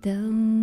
等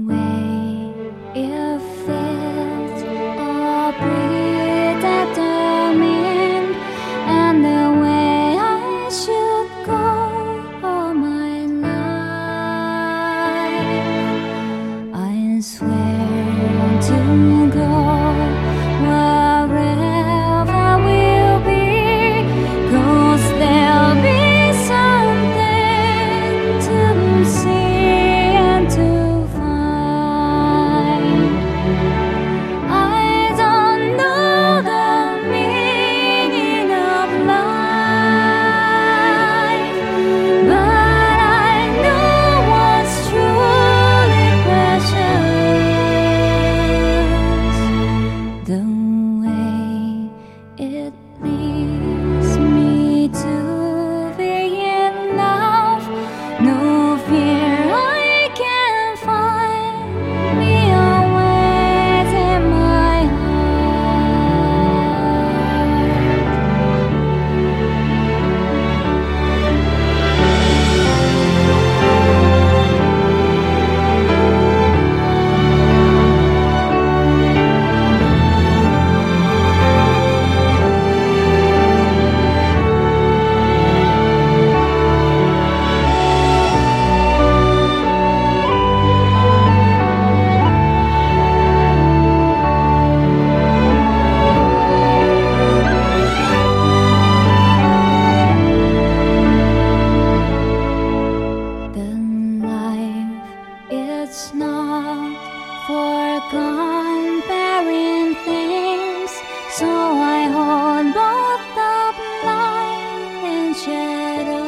that